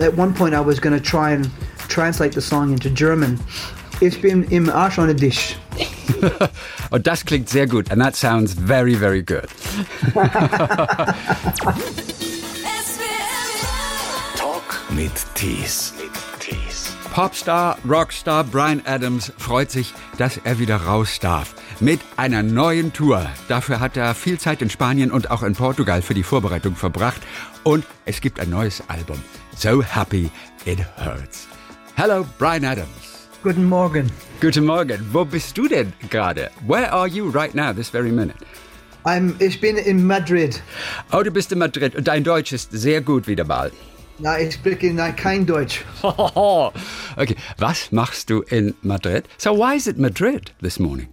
at one point I was going to try and translate the song into German. Ich bin im Arsch on a dish. Und das klingt sehr gut. And that sounds very, very good. Talk mit Tees. Popstar, Rockstar Brian Adams freut sich, dass er wieder raus darf. Mit einer neuen Tour. Dafür hat er viel Zeit in Spanien und auch in Portugal für die Vorbereitung verbracht. Und es gibt ein neues Album. So Happy It Hurts. Hello, Bryan Adams. Guten Morgen. Guten Morgen. Wo bist du denn gerade? Where are you right now, this very minute? I'm, ich bin in Madrid. Oh, du bist in Madrid und dein Deutsch ist sehr gut wieder mal. Na, ich spreche kein Deutsch. okay, was machst du in Madrid? So why is it Madrid this morning?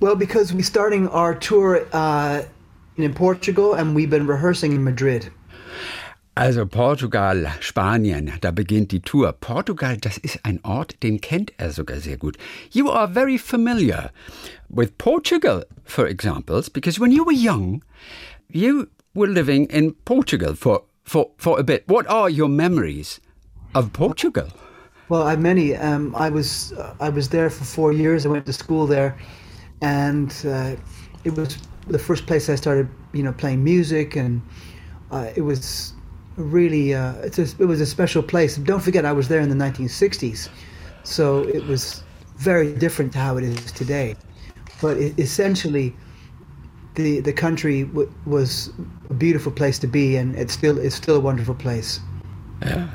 Well, because we're starting our tour uh, in Portugal and we've been rehearsing in Madrid. Also Portugal, Spanien, da beginnt die Tour. Portugal, das ist ein Ort, den kennt er sogar sehr gut. You are very familiar with Portugal, for examples, because when you were young, you were living in Portugal for for, for a bit. What are your memories of Portugal? Well, I have many. Um, I was I was there for four years. I went to school there, and uh, it was the first place I started, you know, playing music, and uh, it was really uh, it's a, it was a special place. Don't forget, I was there in the 1960s, so it was very different to how it is today. But it, essentially, the the country w- was a beautiful place to be, and it's still it's still a wonderful place.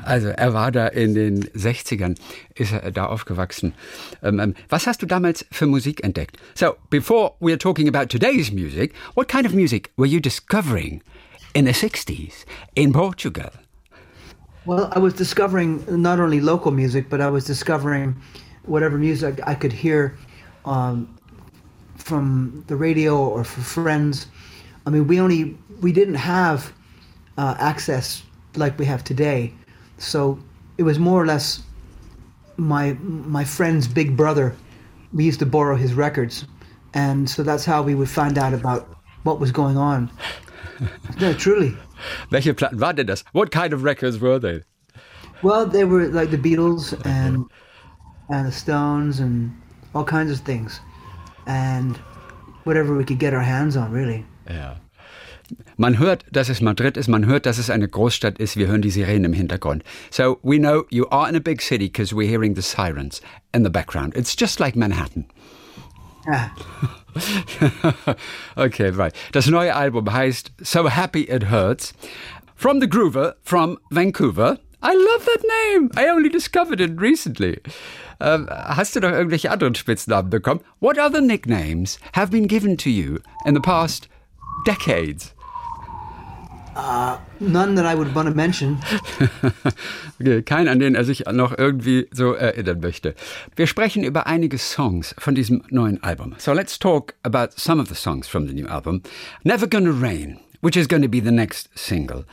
Also er war da in den 60ern, ist er da aufgewachsen. Ähm, was hast du damals für Musik entdeckt? So, before we are talking about today's music, what kind of music were you discovering in the 60s in Portugal? Well, I was discovering not only local music, but I was discovering whatever music I could hear um, from the radio or from friends. I mean, we only we didn't have uh, access like we have today, so it was more or less my my friend's big brother. We used to borrow his records, and so that's how we would find out about what was going on. No, truly. Welche Platten waren denn das? What kind of records were they? Well, they were like the Beatles and and the Stones and all kinds of things, and whatever we could get our hands on, really. Ja. Man hört, dass es Madrid ist, man hört, dass es eine Großstadt ist, wir hören die Sirenen im Hintergrund. So we know you are in a big city because we're hearing the sirens in the background. It's just like Manhattan. Okay, right. Das neue Album heißt So Happy It Hurts. From the Groover from Vancouver. I love that name. I only discovered it recently. Ähm, hast du noch irgendwelche anderen Spitznamen bekommen? What other nicknames have been given to you in the past decades? None that I would want to mention. Okay, kein, an den er sich noch irgendwie so erinnern möchte. Wir sprechen über einige Songs von diesem neuen Album. So let's talk about some of the songs from the new album. Never Gonna Rain, which is to be the next single.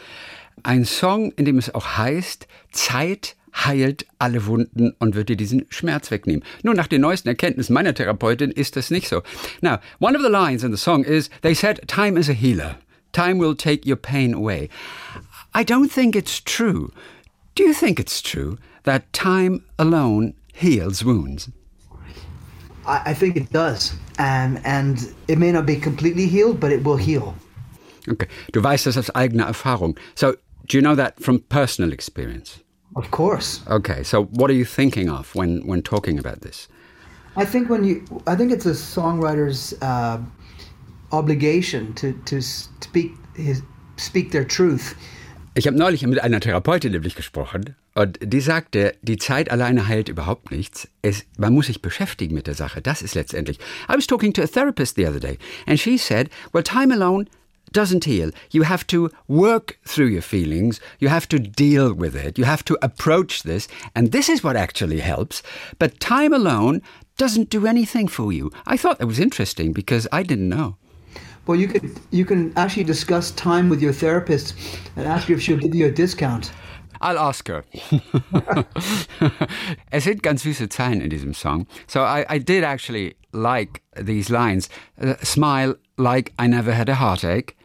Ein Song, in dem es auch heißt, Zeit heilt alle Wunden und wird dir diesen Schmerz wegnehmen. Nur nach den neuesten Erkenntnissen meiner Therapeutin ist das nicht so. Now, one of the lines in the song is, they said, time is a healer. Time will take your pain away. I don't think it's true. Do you think it's true that time alone heals wounds? I, I think it does, and and it may not be completely healed, but it will heal. Okay. Du weißt das aus eigener Erfahrung. So, do you know that from personal experience? Of course. Okay. So, what are you thinking of when, when talking about this? I think when you, I think it's a songwriter's uh, obligation to to speak his speak their truth. Ich habe neulich mit einer Therapeutin nämlich gesprochen und die sagte, die Zeit alleine heilt überhaupt nichts. Es, man muss sich beschäftigen mit der Sache. Das ist letztendlich. I was talking to a therapist the other day and she said, well, time alone doesn't heal. You have to work through your feelings. You have to deal with it. You have to approach this. And this is what actually helps. But time alone doesn't do anything for you. I thought that was interesting because I didn't know. Well, you could you can actually discuss time with your therapist and ask her if she'll give you a discount. I'll ask her. es sind ganz süße Zeilen in diesem Song. So I, I did actually like these lines. Uh, smile like I never had a heartache.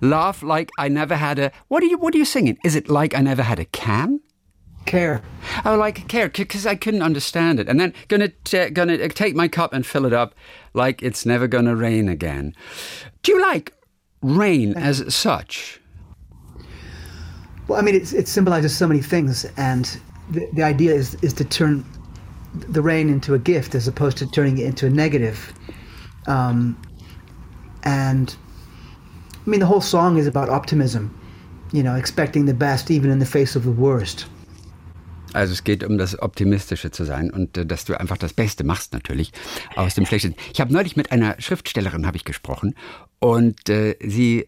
Laugh like I never had a. What are you? What are you singing? Is it like I never had a can? Care. Oh, like care, because I couldn't understand it. And then gonna t- gonna take my cup and fill it up, like it's never gonna rain again. Do you like rain as such? Well, I mean, it's, it symbolizes so many things, and the, the idea is is to turn the rain into a gift as opposed to turning it into a negative. Um, and I mean, the whole song is about optimism, you know, expecting the best even in the face of the worst. Also es geht um das Optimistische zu sein und äh, dass du einfach das Beste machst natürlich aus dem Schlechten. Ich habe neulich mit einer Schriftstellerin habe ich gesprochen und äh, sie äh,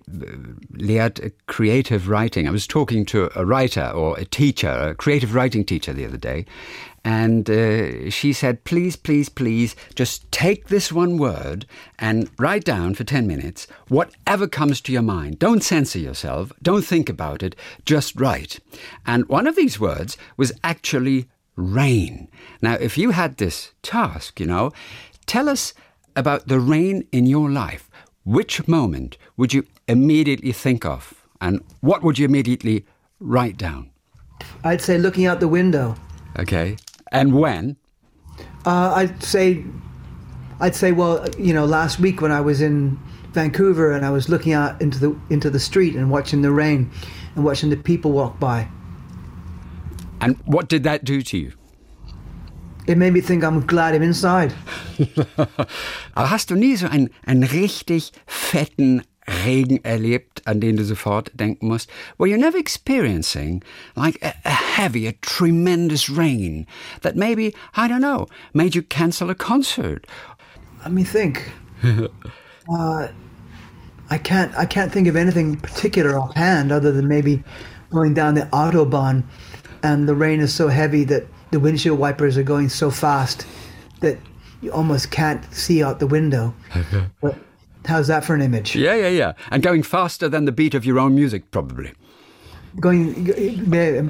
lehrt Creative Writing. I was talking to a writer or a teacher, a creative writing teacher the other day and uh, she said, please, please, please, just take this one word and write down for 10 minutes whatever comes to your mind. Don't censor yourself. Don't think about it. Just write. And one of these words was actually rain. Now, if you had this task, you know, tell us about the rain in your life. Which moment would you immediately think of? And what would you immediately write down? I'd say looking out the window. Okay. And when? Uh, I'd say, I'd say, well, you know, last week when I was in Vancouver and I was looking out into the into the street and watching the rain and watching the people walk by. And what did that do to you? It made me think I'm glad I'm inside. Aber hast du nie so einen, einen richtig fetten Regen erlebt, an den du sofort denken musst? Were you never experiencing like a, a heavy, a tremendous rain that maybe, I don't know, made you cancel a concert? Let me think. uh, I can't. I can't think of anything particular offhand, other than maybe going down the autobahn, and the rain is so heavy that the windshield wipers are going so fast that you almost can't see out the window. but how's that for an image? Yeah, yeah, yeah. And going faster than the beat of your own music, probably. Going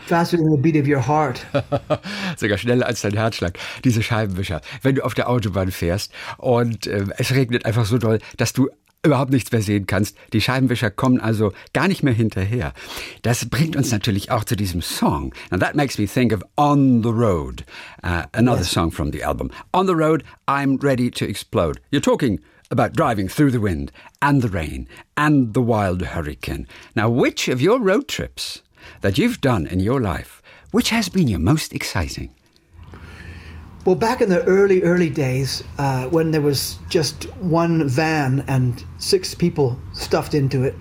faster than the beat of your heart. Sogar schneller als dein Herzschlag. Diese Scheibenwischer. Wenn du auf der Autobahn fährst und äh, es regnet einfach so doll, dass du überhaupt nichts mehr sehen kannst. Die Scheibenwischer kommen also gar nicht mehr hinterher. Das bringt uns natürlich auch zu diesem Song. And that makes me think of On the Road, uh, another yes. song from the album. On the Road, I'm Ready to Explode. You're talking about driving through the wind and the rain and the wild hurricane. Now, which of your road trips that you've done in your life, which has been your most exciting? Well, back in the early, early days, uh, when there was just one van and six people stuffed into it,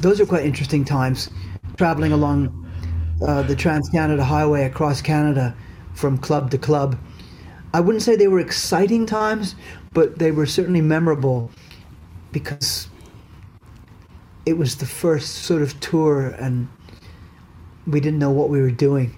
those are quite interesting times. Traveling along uh, the Trans Canada Highway across Canada from club to club. I wouldn't say they were exciting times, but they were certainly memorable because it was the first sort of tour and we didn't know what we were doing.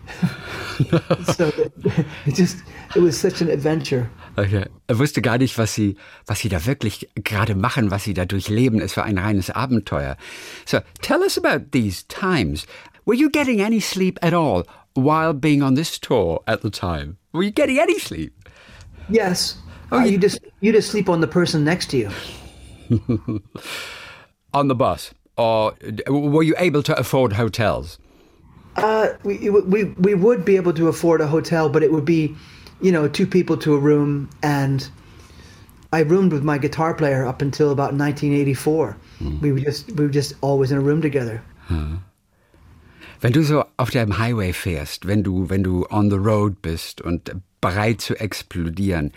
so it, just it was such an adventure. Okay. Er wusste gar nicht, was sie, was sie da wirklich gerade machen, was sie da durchleben. Es war ein reines Abenteuer. So, tell us about these times. Were you getting any sleep at all while being on this tour at the time? Were you getting any sleep? Yes. Oh, uh, you just you just sleep on the person next to you. on the bus, or were you able to afford hotels? Uh, we, we we would be able to afford a hotel, but it would be, you know, two people to a room, and I roomed with my guitar player up until about 1984. Hmm. We were just we were just always in a room together. Huh. Wenn du so auf dem Highway fährst, wenn du wenn du on the road bist und bereit zu explodieren,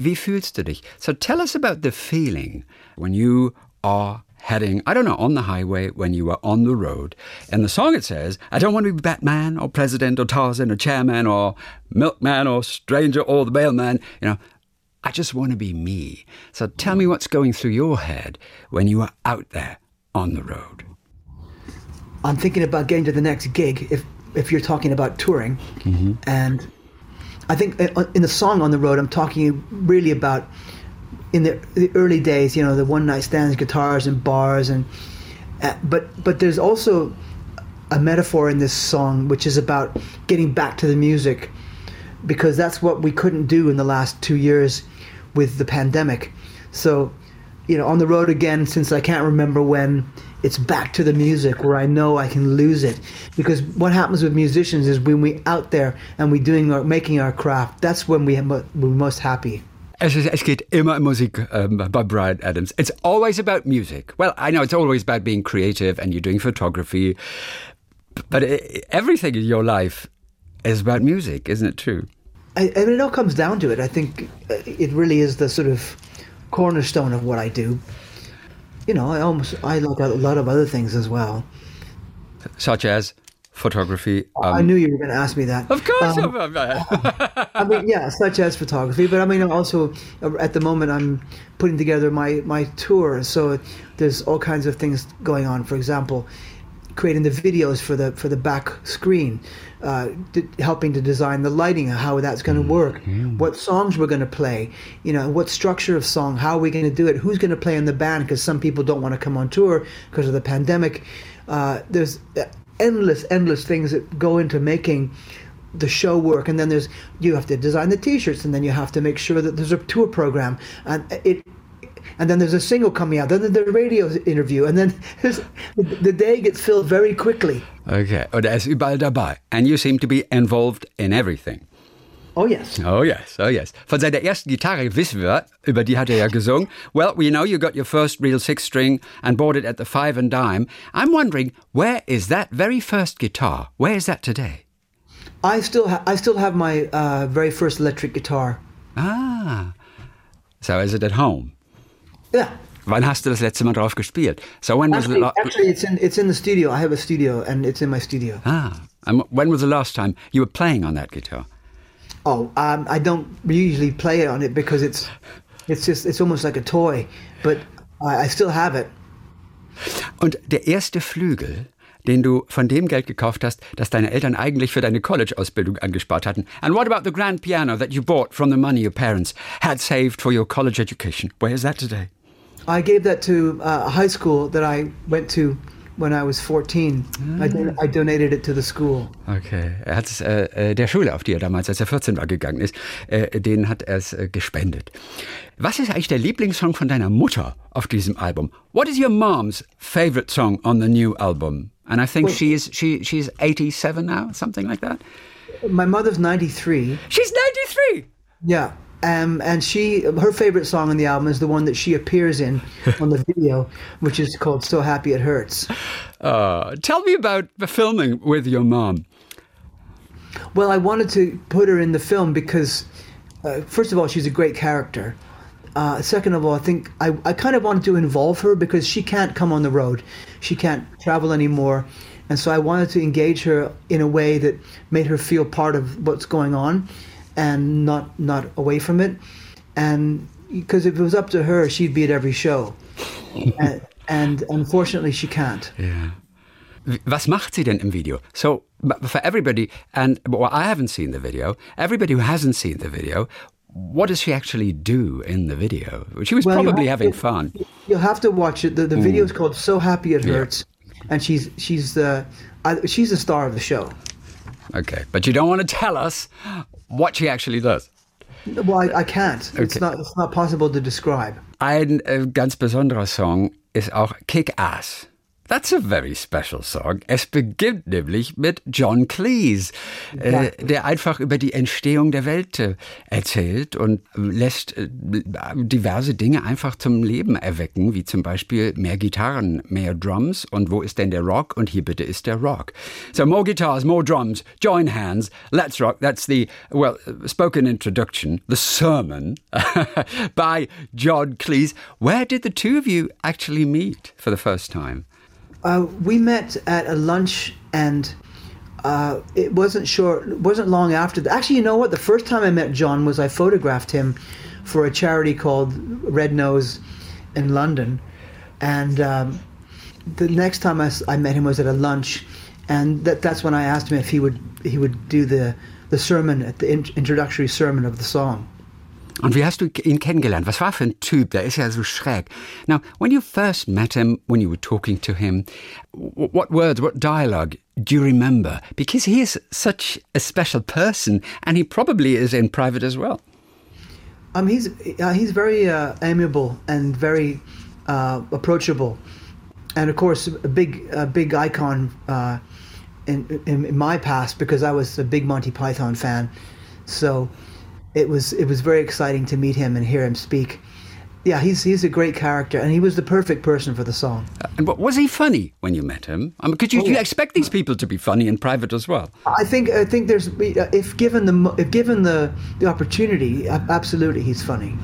Wie fühlst du dich? So tell us about the feeling when you are heading, I don't know, on the highway, when you are on the road. In the song it says, I don't want to be Batman or President or Tarzan or Chairman or Milkman or Stranger or the Mailman. You know, I just want to be me. So tell me what's going through your head when you are out there on the road. I'm thinking about getting to the next gig if if you're talking about touring, mm-hmm. and I think uh, in the song on the road, I'm talking really about in the, the early days, you know, the one night stands, guitars, and bars, and uh, but but there's also a metaphor in this song which is about getting back to the music because that's what we couldn't do in the last two years with the pandemic. So, you know, on the road again since I can't remember when. It's back to the music where I know I can lose it because what happens with musicians is when we out there and we doing our making our craft. That's when we we're most happy. Es, ist, es geht immer um Musik um, bei Bryan Adams. It's always about music. Well, I know it's always about being creative and you're doing photography, but it, everything in your life is about music, isn't it true? I, I mean, it all comes down to it. I think uh, it really is the sort of cornerstone of what I do. You know, I almost I like a lot of other things as well, such as photography. Um, I knew you were going to ask me that. Of course. Um, I mean, yeah, such as photography, but I mean, also uh, at the moment I'm putting together my my tour, so there's all kinds of things going on. For example, creating the videos for the for the back screen, uh, d- helping to design the lighting, how that's going to work, mm-hmm. what songs we're going to play, you know, what structure of song, how are we going to do it, who's going to play in the band because some people don't want to come on tour because of the pandemic. Uh, there's endless, endless things that go into making the show work and then there's you have to design the t-shirts and then you have to make sure that there's a tour program and it and then there's a single coming out, then the radio interview, and then the day gets filled very quickly. Okay, und er ist überall dabei. And you seem to be involved in everything. Oh yes. Oh yes, oh yes. Von seiner ersten Gitarre wissen wir, über die hat er ja gesungen. Well, we know you got your first real six string and bought it at the five and dime. I'm wondering, where is that very first guitar? Where is that today? I still, ha- I still have my uh, very first electric guitar. Ah, so is it at home? Yeah. Wann hast du das letzte Mal drauf gespielt? So when actually, was the actually it's in it's in the studio. I have a studio and it's in my studio. Ah, and when was the last time you were playing on that guitar? Oh, um, I don't usually play it on it because it's it's just it's almost like a toy, but I, I still have it. Und der erste Flügel, den du von dem Geld gekauft hast, das deine Eltern eigentlich für deine College-Ausbildung angespart hatten. And what about the grand piano that you bought from the money your parents had saved for your college education? Where is that today? I gave that to uh, a high school that I went to when I was 14. Ah. I, I, donated it to the school. Okay, er hat es äh, äh, der Schule, auf die er damals, als er 14 war, gegangen ist, äh, den hat er es äh, gespendet. Was ist eigentlich der Lieblingssong von deiner Mutter auf diesem Album? What is your mom's favorite song on the new album? And I think well, she is she she's 87 now, something like that. My mother's 93. She's 93. Yeah. Um, and she, her favorite song on the album is the one that she appears in on the video, which is called "So Happy It Hurts." Uh, tell me about the filming with your mom. Well, I wanted to put her in the film because, uh, first of all, she's a great character. Uh, second of all, I think I, I kind of wanted to involve her because she can't come on the road, she can't travel anymore, and so I wanted to engage her in a way that made her feel part of what's going on and not not away from it. And because if it was up to her, she'd be at every show. and, and unfortunately, she can't. Yeah. Was macht sie denn im Video? So, for everybody, and well, I haven't seen the video, everybody who hasn't seen the video, what does she actually do in the video? She was well, probably having to, fun. You'll have to watch it. The, the mm. video is called "So Happy It Hurts," yeah. and she's she's the uh, she's the star of the show. Okay, but you don't want to tell us what she actually does. Well, I, I can't. Okay. It's not. It's not possible to describe. Ein äh, ganz besonderer Song ist auch Kick Ass. That's a very special song. Es beginnt nämlich mit John Cleese, äh, der einfach über die Entstehung der Welt äh, erzählt und lässt äh, diverse Dinge einfach zum Leben erwecken, wie zum Beispiel mehr Gitarren, mehr Drums und wo ist denn der Rock? Und hier bitte ist der Rock. So more guitars, more drums, join hands, let's rock. That's the, well, spoken introduction, the sermon by John Cleese. Where did the two of you actually meet for the first time? Uh, we met at a lunch and uh, it wasn't short it wasn't long after actually you know what? The first time i met john was i photographed him for a charity called red nose in london. And um, the next time I, I, met him was at a lunch and that, that's when i asked him if he would he would do the the sermon at the in, introductory sermon of the song Und wie hast du ihn kennengelernt? Was war für ein Typ? Der ist ja so schräg. Now, when you first met him, when you were talking to him, what words, what dialogue do you remember? Because he is such a special person, and he probably is in private as well. Um, he's uh, he's very uh, amiable and very uh, approachable, and of course a big a big icon uh, in, in, in my past because I was a big Monty Python fan. So it was it was very exciting to meet him and hear him speak. Yeah, he's he's a great character, and he was the perfect person for the song. Uh, and what, was he funny when you met him? I mean, could you, Oh, you expect these people to be funny in private as well? I think I think there's uh, if given the if given the the opportunity, absolutely he's funny.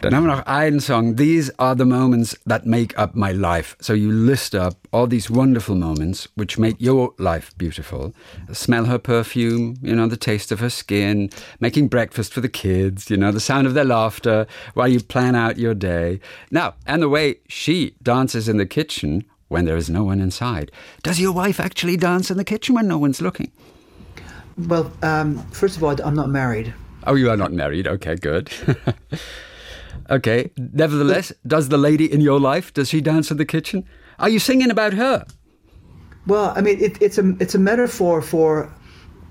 Dann haben wir noch einen Song. These are the moments that make up my life. So you list up all these wonderful moments which make your life beautiful. Smell her perfume, you know, the taste of her skin, making breakfast for the kids, you know, the sound of their laughter while you plan out your day. Now, and the way she dances in the kitchen when there is no one inside. Does your wife actually dance in the kitchen when no one's looking? Well, um, first of all, I'm not married. Oh, you are not married. Okay, good. okay. Nevertheless, does the lady in your life does she dance in the kitchen? Are you singing about her? Well, I mean, it, it's a it's a metaphor for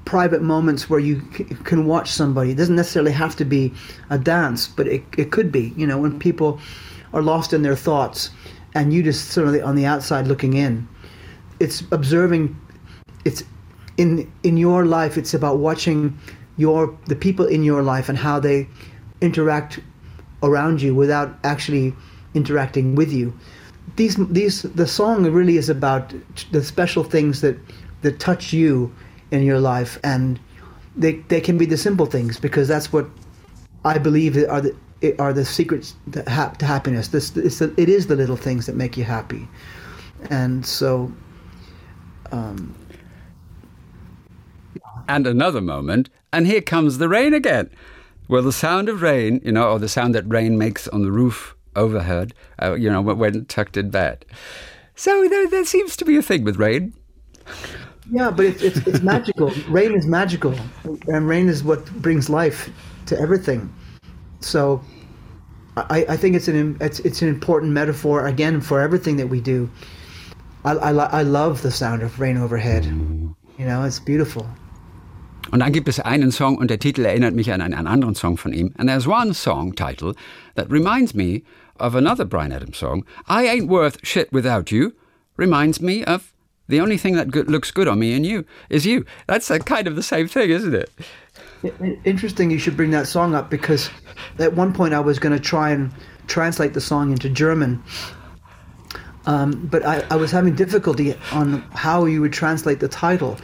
private moments where you c- can watch somebody. It doesn't necessarily have to be a dance, but it it could be. You know, when people are lost in their thoughts, and you just sort of on the outside looking in. It's observing. It's in in your life. It's about watching your the people in your life and how they interact around you without actually interacting with you. These these the song really is about the special things that that touch you in your life, and they they can be the simple things because that's what I believe are the are the secrets to, to happiness. This the, it is the little things that make you happy, and so um, And another moment, and here comes the rain again. Well, the sound of rain, you know, or the sound that rain makes on the roof overhead, uh, you know, when- tucked in bed. So there, there seems to be a thing with rain. Yeah, but it's, it's, it's magical. rain is magical, and rain is what brings life to everything. So, I, I think it's an it's, it's an important metaphor again for everything that we do. I, I, I love the sound of rain overhead. You know, it's beautiful. Und dann gibt es einen Song und der Titel erinnert mich an einen, anderen Song von ihm. And there's one song title that reminds me of another Bryan Adams song. I Ain't Worth Shit Without You reminds me of the only thing that looks good on me and you is you. That's a kind of the same thing, isn't it? Interesting you should bring that song up because at one point I was going to try and translate the song into German. Um, but I, I was having difficulty on how you would translate the title.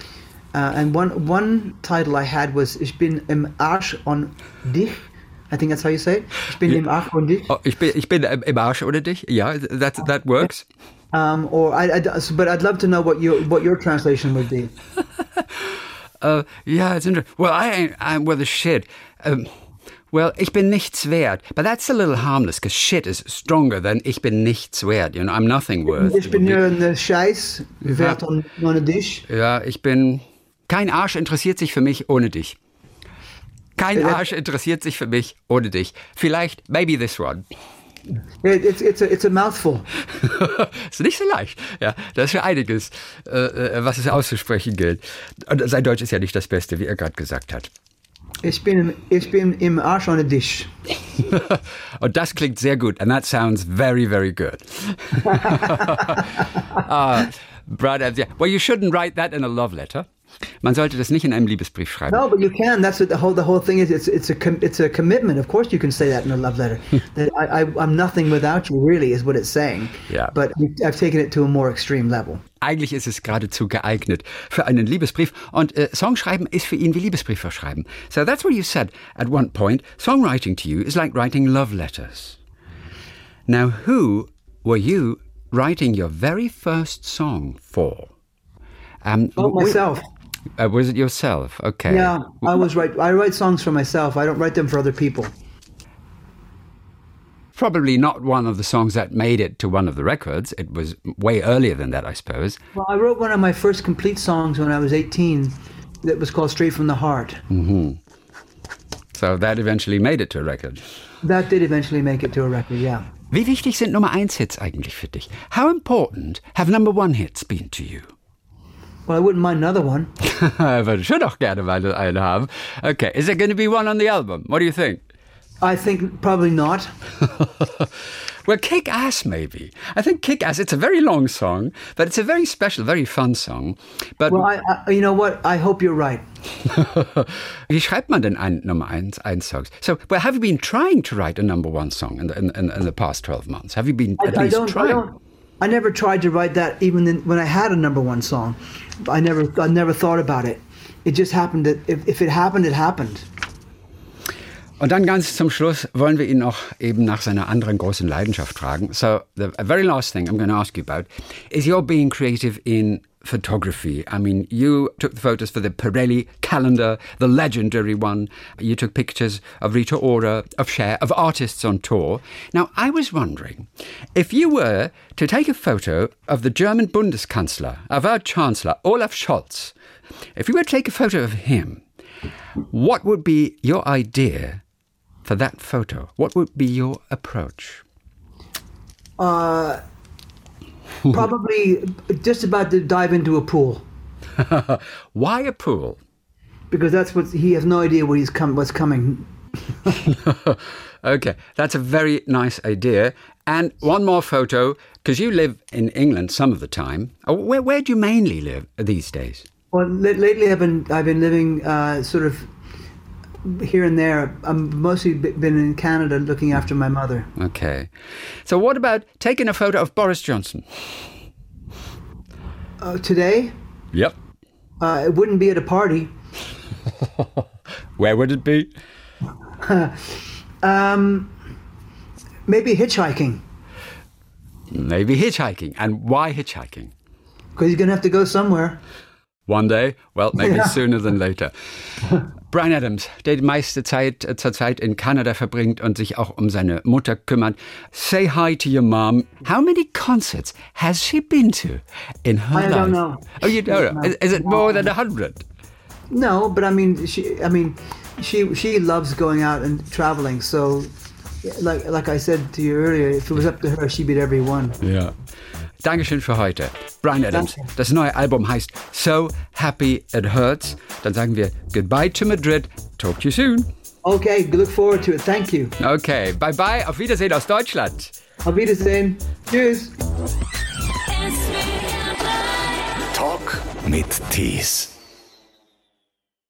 Uh, and one one title I had was Ich bin im Arsch on dich. I think that's how you say it. Ich bin im Arsch on dich. Oh, ich bin, ich bin im Arsch oder dich? Ja, that, that works. Um, or I, I- but I'd love to know what your what your translation would be. Uh, yeah, it's interesting. Well, I ain't, I'm well, the shit. Um, well, ich bin nichts wert. But that's a little harmless because shit is stronger than ich bin nichts wert. You know, I'm nothing worth. Ich bin hier ein Scheiß, wert on, on dich. Ja, ich bin. Kein Arsch interessiert sich für mich ohne dich. Kein Arsch interessiert sich für mich ohne dich. Vielleicht, maybe this one. It, it's it's a it's a mouthful. ist nicht so leicht. Ja, das ist für einiges, äh, äh, was es auszusprechen gilt. Und sein Deutsch ist ja nicht das Beste, wie er gerade gesagt hat. Ich bin im, ich bin im Arsch on dich. Und das klingt sehr gut. And that sounds very, very good. uh, Brad Adams, yeah. Well, you shouldn't write that in a love letter. Man sollte das nicht in einem Liebesbrief schreiben. No, but you can. That's what the whole the whole thing is. It's it's a it's a commitment. Of course, you can say that in a love letter. that I, I I'm nothing without you. Really, is what it's saying. Yeah. But I've taken it to a more extreme level. Eigentlich ist es geradezu geeignet für einen Liebesbrief. Und äh, Songschreiben ist für ihn wie Liebesbriefe schreiben. So that's what you said at one point. Songwriting to you is like writing love letters. Now, who were you writing your very first song for? Um, Oh, myself. Uh, was it yourself? Okay. Yeah, I was right. I write songs for myself. I don't write them for other people. Probably not one of the songs that made it to one of the records. It was way earlier than that, I suppose. Well, I wrote one of my first complete songs when I was 18. That was called Straight from the Heart. Mm-hmm. So that eventually made it to a record. That did eventually make it to a record. Yeah. Wie wichtig sind Nummer 1 Hits eigentlich für dich? How important have number 1 Hits been to you? Well, I wouldn't mind another one. Ich würde auch gerne mal einen haben. Okay, is there going to be one on the album? What do you think? I think probably not. well, Kick Ass, maybe. I think Kick Ass, it's a very long song, but it's a very special, very fun song. But well, I, I, you know what? I hope you're right. Wie schreibt man denn ein Nummer 1 ein Songs? So, well, have you been trying to write a number one song in the, in, in, in the past 12 months? Have you been at I, least I don't, trying? I, never tried to write that even in, when I had a number one song. I never, I never thought about it. It just happened that if, if it happened, it happened. Und dann ganz zum Schluss wollen wir ihn noch eben nach seiner anderen großen Leidenschaft fragen. So, the very last thing I'm going to ask you about is your being creative in photography. I mean, you took the photos for the Pirelli calendar, the legendary one. You took pictures of Rita Ora, of Cher, of artists on tour. Now, I was wondering if you were to take a photo of the German Bundeskanzler, of our Chancellor, Olaf Scholz, if you were to take a photo of him, what would be your idea for that photo? What would be your approach? Uh, probably just about to dive into a pool. Why a pool? Because that's what he has no idea what he's come, what's coming. okay, that's a very nice idea. And one more photo, because you live in England some of the time. Oh, Where, where do you mainly live these days? Well, lately I've been I've been living uh, sort of here and there. I've mostly been in Canada looking after my mother. Okay. So, what about taking a photo of Boris Johnson? Uh, today, Yep. uh, it wouldn't be at a party. Where would it be? Um, maybe hitchhiking Maybe hitchhiking. And why hitchhiking? because he's gonna have to go somewhere. One day? Well, maybe Ja. sooner than later. Bryan Adams, der die meiste Zeit äh, zurzeit in Kanada verbringt und sich auch um seine Mutter kümmert. Say hi to your mom. How many concerts has she been to in her I life? don't know. Oh, you don't know? Is, is it more than a hundred? No, but I mean, she. I mean, she she loves going out and traveling. So, like like I said to you earlier, if it was up to her, she'd beat every one. Ja. Dankeschön für heute. Brian Adams. Danke. Das neue Album heißt So Happy It Hurts. Dann sagen wir Goodbye to Madrid. Talk to you soon. Okay, look forward to it. Thank you. Okay, bye bye. Auf Wiedersehen aus Deutschland. Auf Wiedersehen. Tschüss. Talk mit Tees.